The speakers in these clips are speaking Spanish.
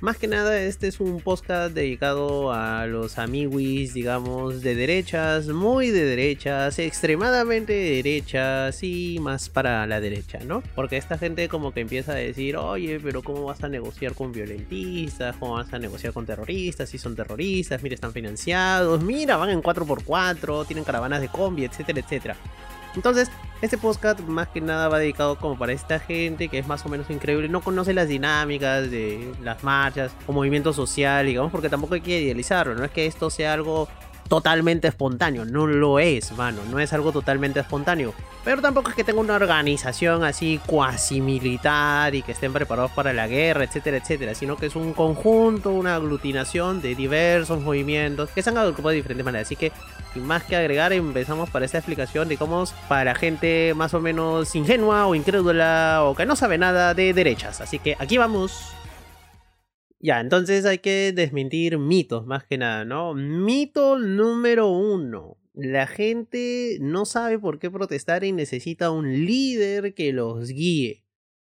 Más que nada, este es un podcast dedicado a los amiguis, digamos, de derechas, muy de derechas, extremadamente de derechas y más para la derecha, ¿no? Porque esta gente como que empieza a decir, oye, pero ¿cómo vas a negociar con violentistas? ¿Cómo vas a negociar con terroristas? Si son terroristas, mira, están financiados, mira, van en 4x4, tienen caravanas de combi, etcétera, etcétera. Entonces, este podcast más que nada va dedicado como para esta gente que es más o menos increíble, no conoce las dinámicas de las marchas o movimiento social, digamos, porque tampoco hay que idealizarlo, no es que esto sea algo totalmente espontáneo, no lo es, mano, no es algo totalmente espontáneo. Pero tampoco es que tenga una organización así cuasi militar y que estén preparados para la guerra, etcétera, etcétera, sino que es un conjunto, una aglutinación de diversos movimientos que se han agrupado de diferentes maneras. Así que sin más que agregar, empezamos para esta explicación cómo para gente más o menos ingenua o incrédula o que no sabe nada de derechas. Así que aquí vamos. Ya, entonces hay que desmentir mitos más que nada, ¿no? Mito número uno. La gente no sabe por qué protestar y necesita un líder que los guíe.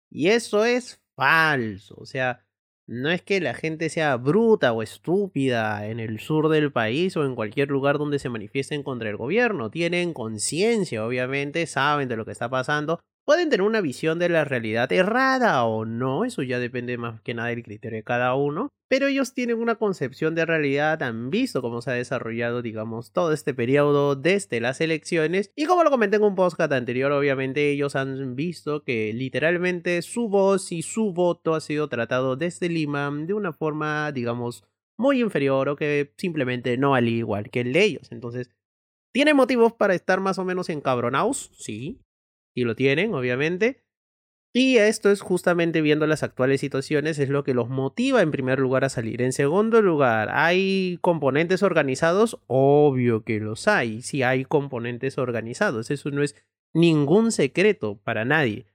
Y eso es falso. O sea, no es que la gente sea bruta o estúpida en el sur del país o en cualquier lugar donde se manifiesten contra el gobierno. Tienen conciencia, obviamente, saben de lo que está pasando. Pueden tener una visión de la realidad errada o no, eso ya depende más que nada del criterio de cada uno. Pero ellos tienen una concepción de realidad, han visto cómo se ha desarrollado, digamos, todo este periodo desde las elecciones. Y como lo comenté en un podcast anterior, obviamente ellos han visto que literalmente su voz y su voto ha sido tratado desde Lima de una forma, digamos, muy inferior o que simplemente no al igual que el de ellos. Entonces, ¿tienen motivos para estar más o menos encabronados? Sí, y lo tienen, obviamente. Y esto es justamente viendo las actuales situaciones, es lo que los motiva en primer lugar a salir. En segundo lugar, ¿hay componentes organizados? Obvio que los hay, sí hay componentes organizados, eso no es ningún secreto para nadie.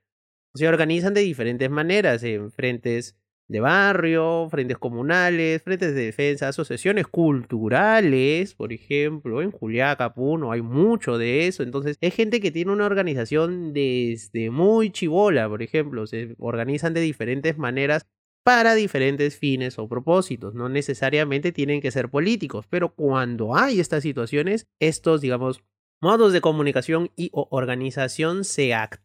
Se organizan de diferentes maneras, en frentes de barrio, frentes comunales, frentes de defensa, asociaciones culturales, por ejemplo, en Juliaca, Puno, hay mucho de eso. Entonces, es gente que tiene una organización desde muy chivola, por ejemplo, se organizan de diferentes maneras para diferentes fines o propósitos. No necesariamente tienen que ser políticos, pero cuando hay estas situaciones, estos, digamos, modos de comunicación y organización se activan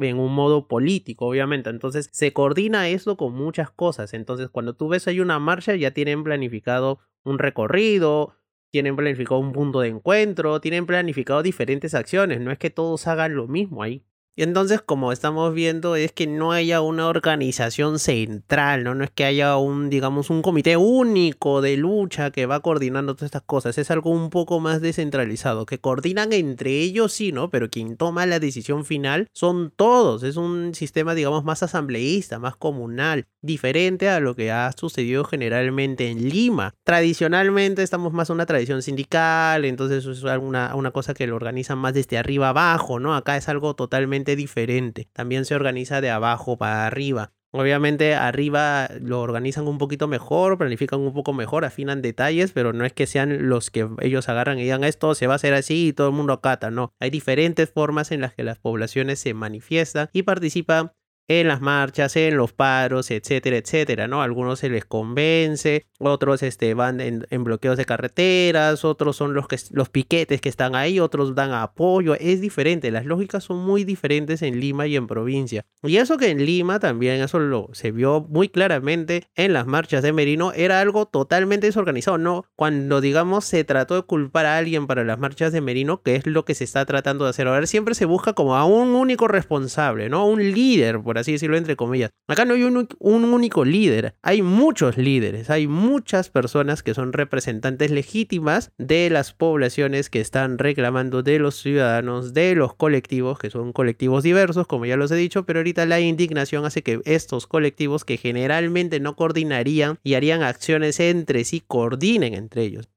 en un modo político, obviamente. Entonces se coordina eso con muchas cosas. Entonces cuando tú ves hay una marcha ya tienen planificado un recorrido, tienen planificado un punto de encuentro, tienen planificado diferentes acciones. No es que todos hagan lo mismo ahí. Y entonces, como estamos viendo, es que no haya una organización central, ¿no? No es que haya un, digamos, un comité único de lucha que va coordinando todas estas cosas. Es algo un poco más descentralizado, que coordinan entre ellos, sí, ¿no? Pero quien toma la decisión final son todos. Es un sistema, digamos, más asambleísta, más comunal, diferente a lo que ha sucedido generalmente en Lima. Tradicionalmente estamos más en una tradición sindical, entonces es una, una cosa que lo organizan más desde arriba abajo, ¿no? Acá es algo totalmente diferente. También se organiza de abajo para arriba. Obviamente arriba lo organizan un poquito mejor, planifican un poco mejor, afinan detalles, pero no es que sean los que ellos agarran y digan esto se va a hacer así y todo el mundo acata, no. Hay diferentes formas en las que las poblaciones se manifiestan y participan en las marchas, en los paros, etcétera, etcétera, ¿no? Algunos se les convence, otros este, van en, bloqueos de carreteras, otros son los, que, los piquetes que están ahí, otros dan apoyo, es diferente, las lógicas son muy diferentes en Lima y en provincia. Y eso que en Lima también, eso lo, se vio muy claramente en las marchas de Merino, era algo totalmente desorganizado, ¿no? Cuando, digamos, se trató de culpar a alguien para las marchas de Merino, que es lo que se está tratando de hacer ahora, siempre se busca como a un único responsable, ¿no? Un líder, por así decirlo entre comillas. Acá no hay un, único líder, hay muchos líderes, hay muchas personas que son representantes legítimas de las poblaciones que están reclamando de los ciudadanos, de los colectivos, que son colectivos diversos, como ya los he dicho, pero ahorita la indignación hace que estos colectivos que generalmente no coordinarían y harían acciones entre sí, coordinen entre ellos.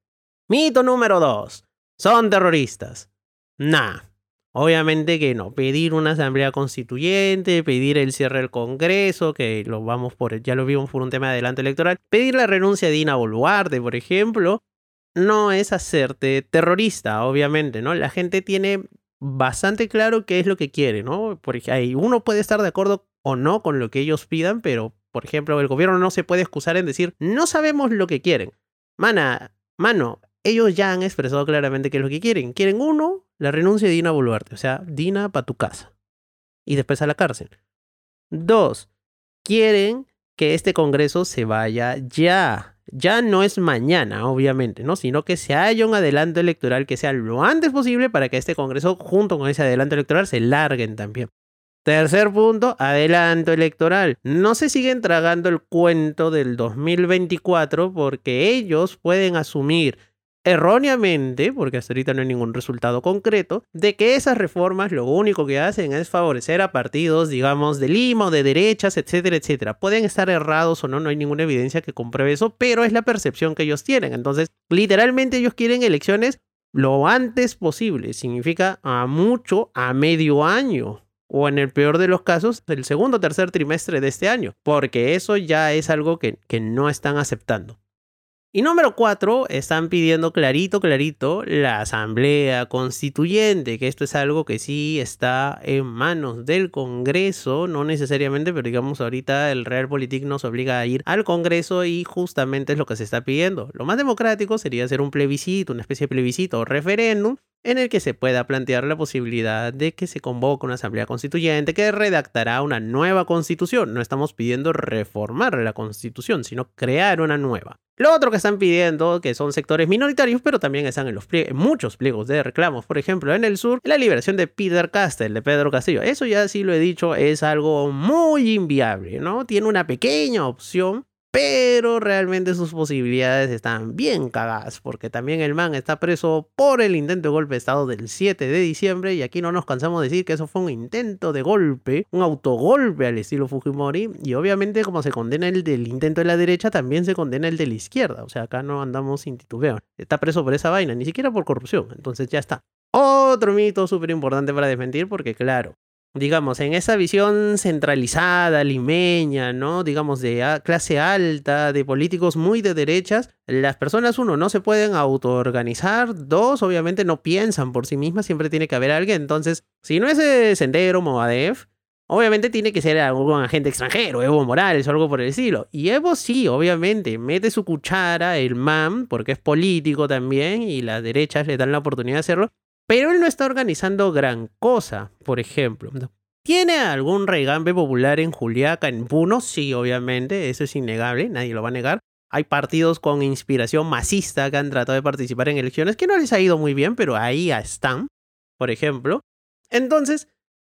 Mito número 2. Son terroristas. Nah. Obviamente que no, pedir una asamblea constituyente, pedir el cierre del Congreso, que lo vamos por, ya lo vimos por un tema de adelanto electoral, pedir la renuncia de Dina Boluarte, por ejemplo, no es hacerte terrorista, obviamente, ¿no? La gente tiene bastante claro qué es lo que quiere, ¿no? Porque ahí uno puede estar de acuerdo o no con lo que ellos pidan, pero, por ejemplo, el gobierno no se puede excusar en decir, no sabemos lo que quieren. Mana, mano, ellos ya han expresado claramente qué es lo que quieren. Quieren uno, la renuncia de Dina Boluarte, o sea, Dina para tu casa. Y después a la cárcel. Dos, quieren que este Congreso se vaya ya. Ya no es mañana, obviamente, ¿no? Sino que se haya un adelanto electoral que sea lo antes posible para que este Congreso, junto con ese adelanto electoral, se larguen también. Tercer punto, adelanto electoral. No se siguen tragando el cuento del 2024 porque ellos pueden asumir erróneamente, porque hasta ahorita no hay ningún resultado concreto, de que esas reformas lo único que hacen es favorecer a partidos, digamos, de Lima o de derechas, etcétera, etcétera. Pueden estar errados o no, no hay ninguna evidencia que compruebe eso, pero es la percepción que ellos tienen. Entonces, literalmente ellos quieren elecciones lo antes posible. Significa a mucho, a medio año o en el peor de los casos, el segundo o tercer trimestre de este año, porque eso ya es algo que, que no están aceptando. Y número cuatro, están pidiendo clarito, clarito la asamblea constituyente, que esto es algo que sí está en manos del Congreso, no necesariamente, pero digamos ahorita el Realpolitik nos obliga a ir al Congreso y justamente es lo que se está pidiendo. Lo más democrático sería hacer un plebiscito, una especie de plebiscito o referéndum, en el que se pueda plantear la posibilidad de que se convoque una asamblea constituyente que redactará una nueva constitución. No estamos pidiendo reformar la constitución, sino crear una nueva. Lo otro que están pidiendo, que son sectores minoritarios, pero también están en, los muchos pliegos de reclamos, por ejemplo, en el sur, la liberación de Peter Castell, de Pedro Castillo. Eso ya sí lo he dicho, es algo muy inviable, ¿no? Tiene una pequeña opción pero realmente sus posibilidades están bien cagadas, porque también el man está preso por el intento de golpe de Estado del 7 de diciembre, y aquí no nos cansamos de decir que eso fue un intento de golpe, un autogolpe al estilo Fujimori, y obviamente como se condena el del intento de la derecha, también se condena el de la izquierda, o sea, acá no andamos sin titubeo, está preso por esa vaina, ni siquiera por corrupción, entonces ya está. Otro mito súper importante para desmentir, porque claro, digamos, en esa visión centralizada, limeña, ¿no? Digamos, de clase alta, de políticos muy de derechas, las personas, uno, no se pueden autoorganizar, dos, obviamente no piensan por sí mismas, siempre tiene que haber alguien, entonces, si no es Sendero, Movadef, Obviamente tiene que ser algún agente extranjero, Evo Morales o algo por el estilo. Y Evo sí, obviamente, mete su cuchara, el MAM, porque es político también, y las derechas le dan la oportunidad de hacerlo. Pero él no está organizando gran cosa, por ejemplo. ¿Tiene algún regambe popular en Juliaca, en Puno? Sí, obviamente, eso es innegable, nadie lo va a negar. Hay partidos con inspiración masista que han tratado de participar en elecciones que no les ha ido muy bien, pero ahí están, por ejemplo. Entonces,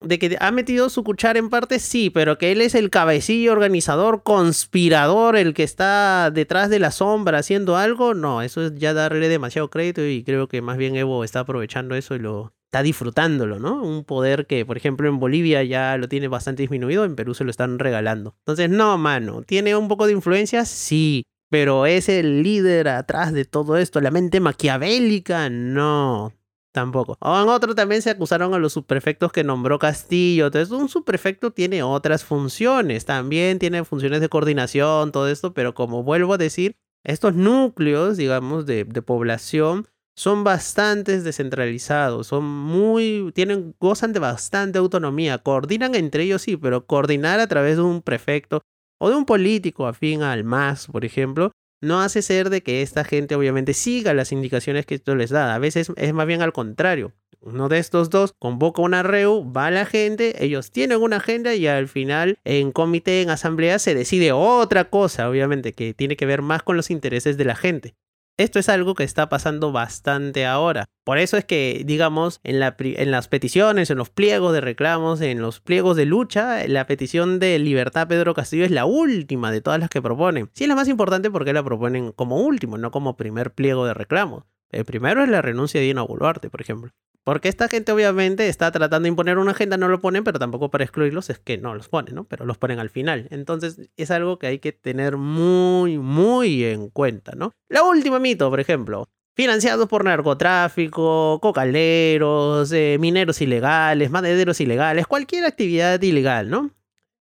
de que ha metido su cuchara en parte, sí, pero que él es el cabecillo organizador, conspirador, el que está detrás de la sombra haciendo algo, no, eso es ya darle demasiado crédito y creo que más bien Evo está aprovechando eso y lo está disfrutándolo, ¿no? Un poder que, por ejemplo, en Bolivia ya lo tiene bastante disminuido, en Perú se lo están regalando. Entonces, no, mano, ¿tiene un poco de influencia? Sí. Pero es el líder atrás de todo esto, la mente maquiavélica, no. Tampoco. O en otro también se acusaron a los subprefectos que nombró Castillo. Entonces, un subprefecto tiene otras funciones. También tiene funciones de coordinación, todo esto. Pero como vuelvo a decir, estos núcleos, digamos, de, de población son bastante descentralizados, son muy, tienen, gozan de bastante autonomía, coordinan entre ellos sí, pero coordinar a través de un prefecto o de un político afín al MAS, por ejemplo, no hace ser de que esta gente obviamente siga las indicaciones que esto les da. A veces es más bien al contrario. Uno de estos dos convoca una REU, va a la gente, ellos tienen una agenda y al final en comité, en asamblea se decide otra cosa, obviamente, que tiene que ver más con los intereses de la gente. Esto es algo que está pasando bastante ahora. Por eso es que, digamos, en, las peticiones, en los pliegos de reclamos, en los pliegos de lucha, la petición de libertad Pedro Castillo es la última de todas las que proponen. Sí es la más importante porque la proponen como último, no como primer pliego de reclamos. El primero es la renuncia de Dina Boluarte, por ejemplo. Porque esta gente obviamente está tratando de imponer una agenda, no lo ponen, pero tampoco para excluirlos es que no los ponen, ¿no? Pero los ponen al final. Entonces es algo que hay que tener muy, muy en cuenta, ¿no? La última mito, por ejemplo. financiados por narcotráfico, cocaleros, eh, mineros ilegales, madereros ilegales, cualquier actividad ilegal, ¿no?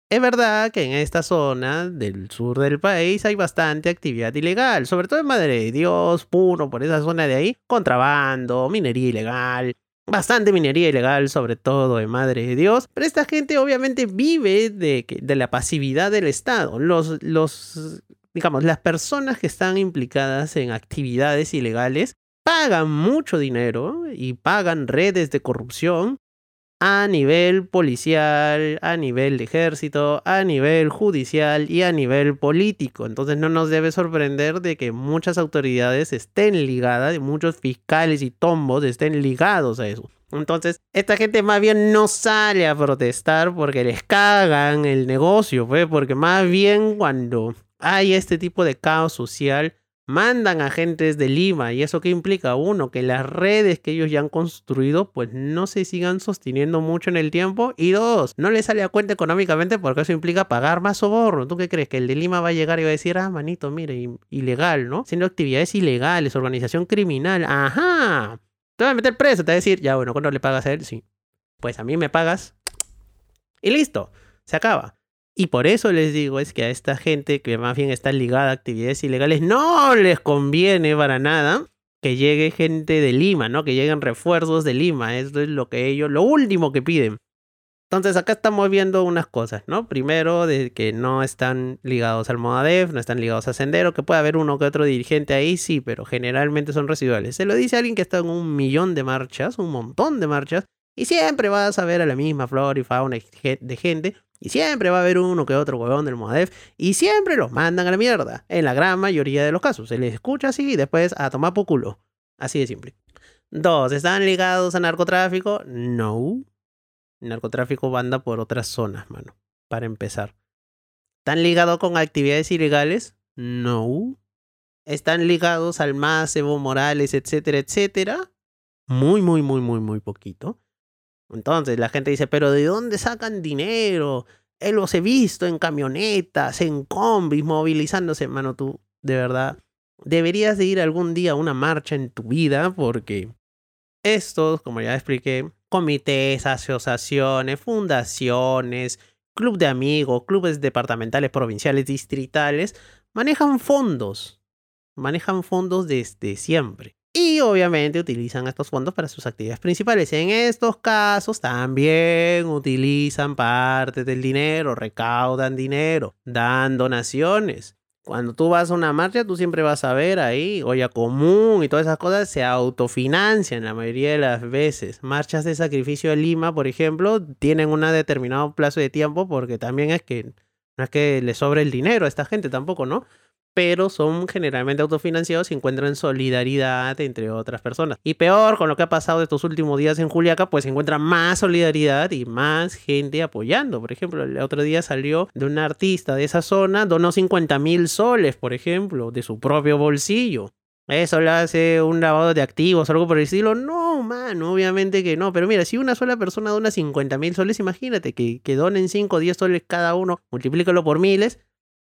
Es verdad que en esta zona del sur del país hay bastante actividad ilegal, sobre todo en Madre de Dios, Puno, por esa zona de ahí, contrabando, minería ilegal, bastante minería ilegal, sobre todo en Madre de Dios. Pero esta gente obviamente vive de, de la pasividad del Estado. Los, los, digamos, las personas que están implicadas en actividades ilegales pagan mucho dinero y pagan redes de corrupción a nivel policial, a nivel de ejército, a nivel judicial y a nivel político. Entonces no nos debe sorprender de que muchas autoridades estén ligadas, muchos fiscales y tombos estén ligados a eso. Entonces, esta gente más bien no sale a protestar porque les cagan el negocio, pues, porque más bien cuando hay este tipo de caos social, mandan agentes de Lima. ¿Y eso qué implica? Uno, que las redes que ellos ya han construido pues no se sigan sosteniendo mucho en el tiempo. Y dos, no les sale a cuenta económicamente porque eso implica pagar más soborno. ¿Tú qué crees? Que el de Lima va a llegar y va a decir, ah, manito, mire, ilegal, ¿no? Siendo actividades ilegales, organización criminal. Ajá. Te va a meter preso, te va a decir, ya bueno, ¿cuándo le pagas a él? Sí. Pues a mí me pagas. Y listo, se acaba. Y por eso les digo, es que a esta gente que más bien está ligada a actividades ilegales, no les conviene para nada que llegue gente de Lima, ¿no? Que lleguen refuerzos de Lima. Eso es lo que ellos, lo último que piden. Entonces acá estamos viendo unas cosas, ¿no? Primero, de que no están ligados al Modadef, no están ligados a Sendero, que puede haber uno que otro dirigente ahí, sí, pero generalmente son residuales. Se lo dice alguien que está en un millón de marchas, un montón de marchas, y siempre vas a ver a la misma flora y fauna de gente y siempre va a haber uno que otro huevón del Modef. Y siempre los mandan a la mierda. En la gran mayoría de los casos. Se les escucha así y después a tomar por culo. Así de simple. Dos, ¿están ligados a narcotráfico? No. Narcotráfico banda por otras zonas, mano. Para empezar. ¿Están ligados con actividades ilegales? No. ¿Están ligados al más Evo Morales, etcétera, etcétera? Muy, muy, muy, muy, muy poquito. Entonces la gente dice, pero ¿de dónde sacan dinero? Él los he visto en camionetas, en combis, movilizándose. Hermano, tú, de verdad, deberías de ir algún día a una marcha en tu vida porque estos, como ya expliqué, comités, asociaciones, fundaciones, club de amigos, clubes departamentales, provinciales, distritales, manejan fondos. Manejan fondos desde siempre. Y obviamente utilizan estos fondos para sus actividades principales. En estos casos también utilizan parte del dinero, recaudan dinero, dan donaciones. Cuando tú vas a una marcha, tú siempre vas a ver ahí, olla común y todas esas cosas se autofinancian la mayoría de las veces. Marchas de sacrificio de Lima, por ejemplo, tienen un determinado plazo de tiempo porque también es que no es que le sobre el dinero a esta gente tampoco, ¿no? Pero son generalmente autofinanciados y encuentran solidaridad entre otras personas. Y peor, con lo que ha pasado estos últimos días en Juliaca, pues se encuentra más solidaridad y más gente apoyando. Por ejemplo, el otro día salió de un artista de esa zona, donó 50 mil soles, por ejemplo, de su propio bolsillo. ¿Eso le hace un lavado de activos algo por el estilo? No, mano, obviamente que no. Pero mira, si una sola persona dona 50 mil soles, imagínate que, que donen 5 o 10 soles cada uno, multiplícalo por miles,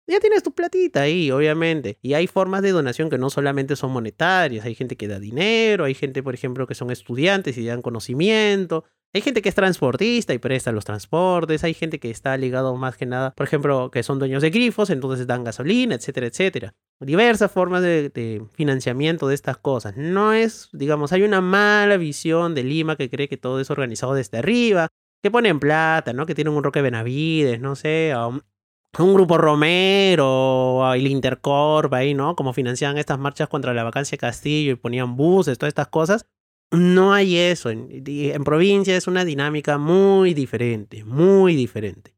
ya tienes tu platita ahí, obviamente. Y hay formas de donación que no solamente son monetarias, hay gente que da dinero, hay gente, por ejemplo, que son estudiantes y dan conocimiento. Hay gente que es transportista y presta los transportes, hay gente que está ligado más que nada, por ejemplo, que son dueños de grifos, entonces dan gasolina, etcétera, etcétera. Diversas formas de, financiamiento de estas cosas. No es, digamos, hay una mala visión de Lima que cree que todo es organizado desde arriba, que ponen plata, ¿no? Que tienen un Roque Benavides, no sé, un grupo Romero, el Intercorp, ahí, ¿no? Como financiaban estas marchas contra la vacancia de Castillo y ponían buses, todas estas cosas. No hay eso. En, en provincia es una dinámica muy diferente, muy diferente.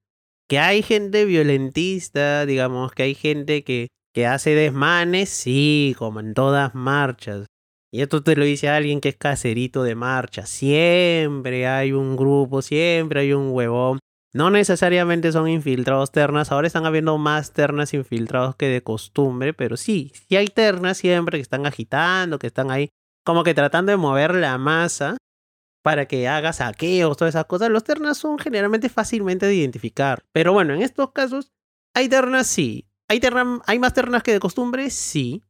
Que hay gente violentista, digamos, que hay gente que, que hace desmanes, sí, como en todas marchas. Y esto te lo dice alguien que es caserito de marcha. Siempre hay un grupo, siempre hay un huevón no necesariamente son infiltrados ternas, ahora están habiendo más ternas infiltrados que de costumbre, pero sí, sí hay ternas siempre que están agitando, que están ahí como que tratando de mover la masa para que haga saqueos, todas esas cosas. Los ternas son generalmente fácilmente de identificar. Pero bueno, en estos casos, hay ternas, sí. ¿Hay, ¿Hay más ternas que de costumbre? Sí.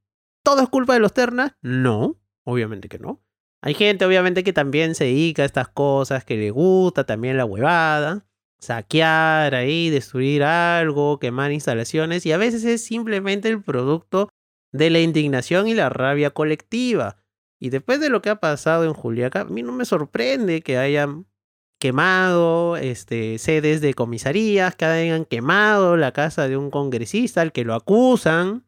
¿Todo es culpa de los ternas? No. Obviamente que no. Hay gente, obviamente, que también se dedica a estas cosas, que le gusta también la huevada, saquear ahí, destruir algo, quemar instalaciones, y a veces es simplemente el producto de la indignación y la rabia colectiva. Y después de lo que ha pasado en Juliaca, a mí no me sorprende que hayan quemado este, sedes de comisarías, que hayan quemado la casa de un congresista al que lo acusan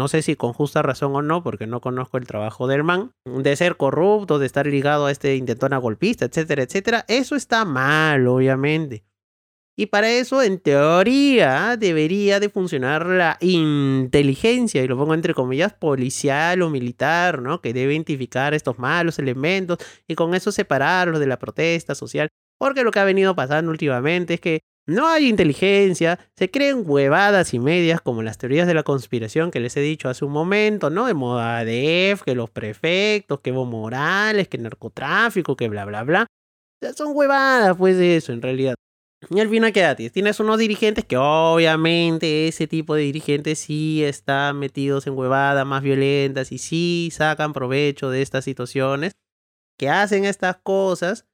no sé si con justa razón o no, porque no conozco el trabajo del man, de ser corrupto, de estar ligado a este intentona golpista, etcétera, etcétera. Eso está mal, obviamente. Y para eso, en teoría, debería de funcionar la inteligencia, y lo pongo entre comillas, policial o militar, ¿no? Que debe identificar estos malos elementos y con eso separarlos de la protesta social. Porque lo que ha venido pasando últimamente es que no hay inteligencia, se creen huevadas y medias como las teorías de la conspiración que les he dicho hace un momento, ¿no? De moda def, que los prefectos, que Evo Morales, que narcotráfico, que bla, bla, bla. Ya son huevadas, pues, eso, en realidad. Y al final, ¿qué tienes? Tienes unos dirigentes que obviamente ese tipo de dirigentes sí están metidos en huevadas más violentas y sí sacan provecho de estas situaciones, que hacen estas cosas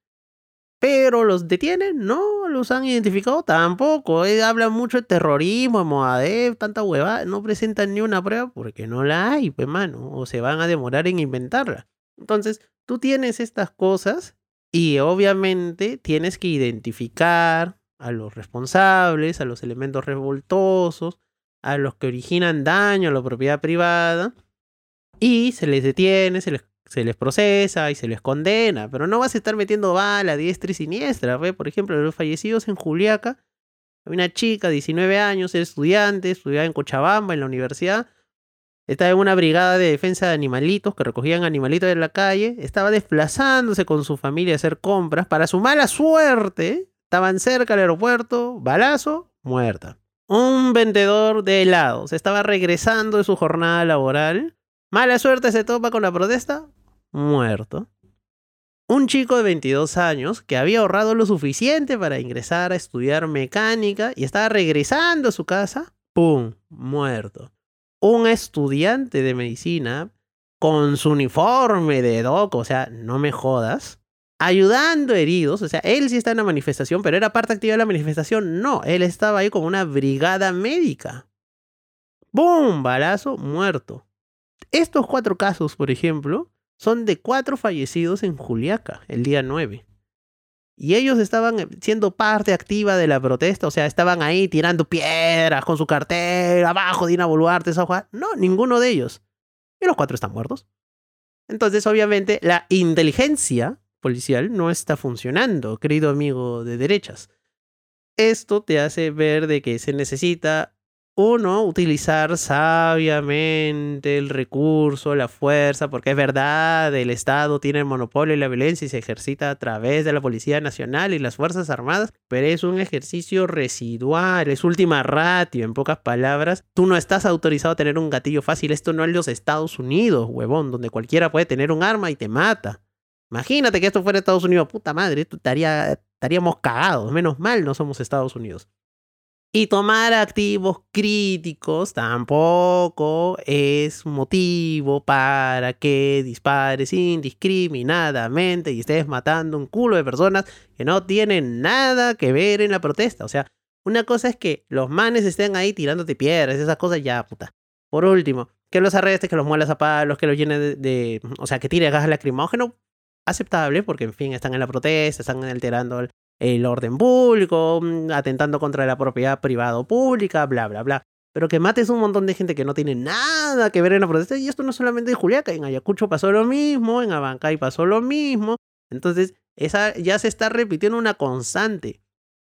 pero los detienen, no los han identificado tampoco. Eh, hablan mucho de terrorismo, de Moadev, tanta huevada. No presentan ni una prueba porque no la hay, pues mano. O se van a demorar en inventarla. Entonces, tú tienes estas cosas y obviamente tienes que identificar a los responsables, a los elementos revoltosos, a los que originan daño a la propiedad privada. Y se les detiene, se les se les procesa y se les condena, pero no vas a estar metiendo bala diestra y siniestra. Por ejemplo, los fallecidos en Juliaca, una chica, 19 años, era estudiante, estudiaba en Cochabamba, en la universidad, estaba en una brigada de defensa de animalitos que recogían animalitos de la calle, estaba desplazándose con su familia a hacer compras. Para su mala suerte, estaban cerca del aeropuerto, balazo, muerta. Un vendedor de helados estaba regresando de su jornada laboral. Mala suerte se topa con la protesta, muerto. Un chico de 22 años que había ahorrado lo suficiente para ingresar a estudiar mecánica y estaba regresando a su casa, ¡pum! muerto. Un estudiante de medicina con su uniforme de doc, o sea, no me jodas, ayudando heridos, o sea, él sí está en la manifestación, pero era parte activa de la manifestación, no, él estaba ahí con una brigada médica. ¡Bum! Balazo, muerto. Estos cuatro casos, por ejemplo, son de cuatro fallecidos en Juliaca el día 9. Y ellos estaban eh, siendo parte activa de la protesta, o sea, estaban ahí tirando piedras con su cartel, abajo Dina Boluarte, esa hoja. No, ninguno de ellos. Y los cuatro están muertos. Entonces, obviamente, la inteligencia policial no está funcionando, querido amigo de derechas. Esto te hace ver de que se necesita uno, utilizar sabiamente el recurso, la fuerza, porque es verdad, el Estado tiene el monopolio y la violencia y se ejercita a través de la Policía Nacional y las Fuerzas Armadas, pero es un ejercicio residual, es última ratio, en pocas palabras. Tú no estás autorizado a tener un gatillo fácil, esto no es los Estados Unidos, huevón, donde cualquiera puede tener un arma y te mata. Imagínate que esto fuera Estados Unidos, puta madre, esto estaría, estaríamos cagados, menos mal no somos Estados Unidos. Y tomar activos críticos tampoco es motivo para que dispares indiscriminadamente y estés matando un culo de personas que no tienen nada que ver en la protesta. O sea, una cosa es que los manes estén ahí tirándote piedras, esas cosas ya, puta. Por último, que los arrestes, que los muelas a palos, que los llenes de, O sea, que tire gas lacrimógeno, aceptable, porque en fin, están en la protesta, están alterando el, orden público, mm, atentando contra la propiedad privada o pública, bla, bla, bla. Pero que mates un montón de gente que no tiene nada que ver en la protesta. Y esto no solamente en Juliaca, en Ayacucho pasó lo mismo, en Abancay pasó lo mismo. Entonces, esa ya se está repitiendo una constante.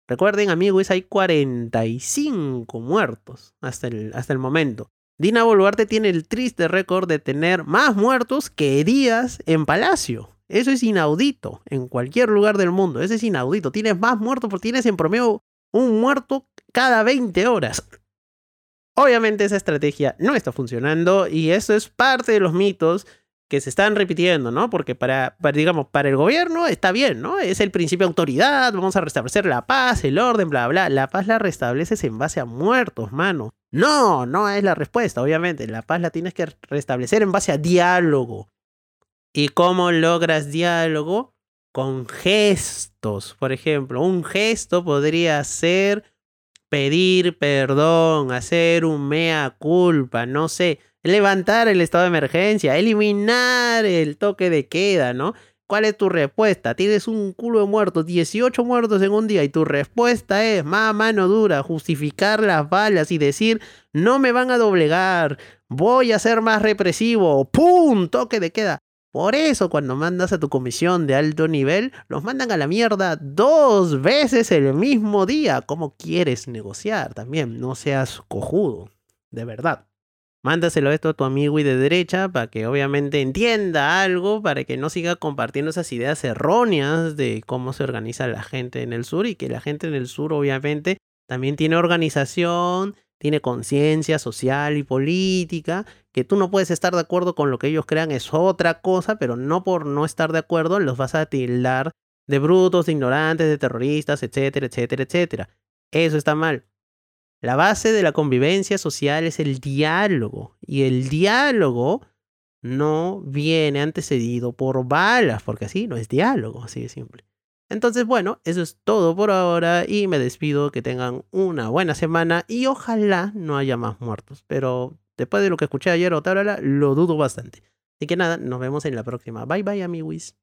Recuerden, amigos, hay 45 muertos hasta el, hasta el momento. Dina Boluarte tiene el triste récord de tener más muertos que días en Palacio. Eso es inaudito en cualquier lugar del mundo. Eso es inaudito. Tienes más muertos porque tienes en promedio un muerto cada 20 horas. Obviamente esa estrategia no está funcionando y eso es parte de los mitos que se están repitiendo, ¿no? Porque para, digamos, para el gobierno está bien, ¿no? Es el principio de autoridad, vamos a restablecer la paz, el orden, bla, bla. La paz la restableces en base a muertos, mano. No, no es la respuesta, obviamente. La paz la tienes que restablecer en base a diálogo ¿Y cómo logras diálogo? Con gestos. Por ejemplo, un gesto podría ser pedir perdón, hacer un mea culpa, no sé, levantar el estado de emergencia, eliminar el toque de queda, ¿no? ¿Cuál es tu respuesta? Tienes un culo de muertos, 18 muertos en un día y tu respuesta es, más mano dura, justificar las balas y decir, no me van a doblegar, voy a ser más represivo, ¡pum! Toque de queda. Por eso cuando mandas a tu comisión de alto nivel, los mandan a la mierda dos veces el mismo día. ¿Cómo quieres negociar? También no seas cojudo, de verdad. Mándaselo esto a tu amigo y de derecha para que obviamente entienda algo, para que no siga compartiendo esas ideas erróneas de cómo se organiza la gente en el sur y que la gente en el sur obviamente también tiene organización, tiene conciencia social y política, que tú no puedes estar de acuerdo con lo que ellos crean es otra cosa, pero no por no estar de acuerdo los vas a tildar de brutos, de ignorantes, de terroristas, etcétera, etcétera, etcétera. Eso está mal. La base de la convivencia social es el diálogo y el diálogo no viene antecedido por balas, porque así no es diálogo, así de simple. Entonces, bueno, eso es todo por ahora y me despido, que tengan una buena semana y ojalá no haya más muertos, pero después de lo que escuché ayer o tal, lo dudo bastante. Así que nada, nos vemos en la próxima. Bye bye, amiguis.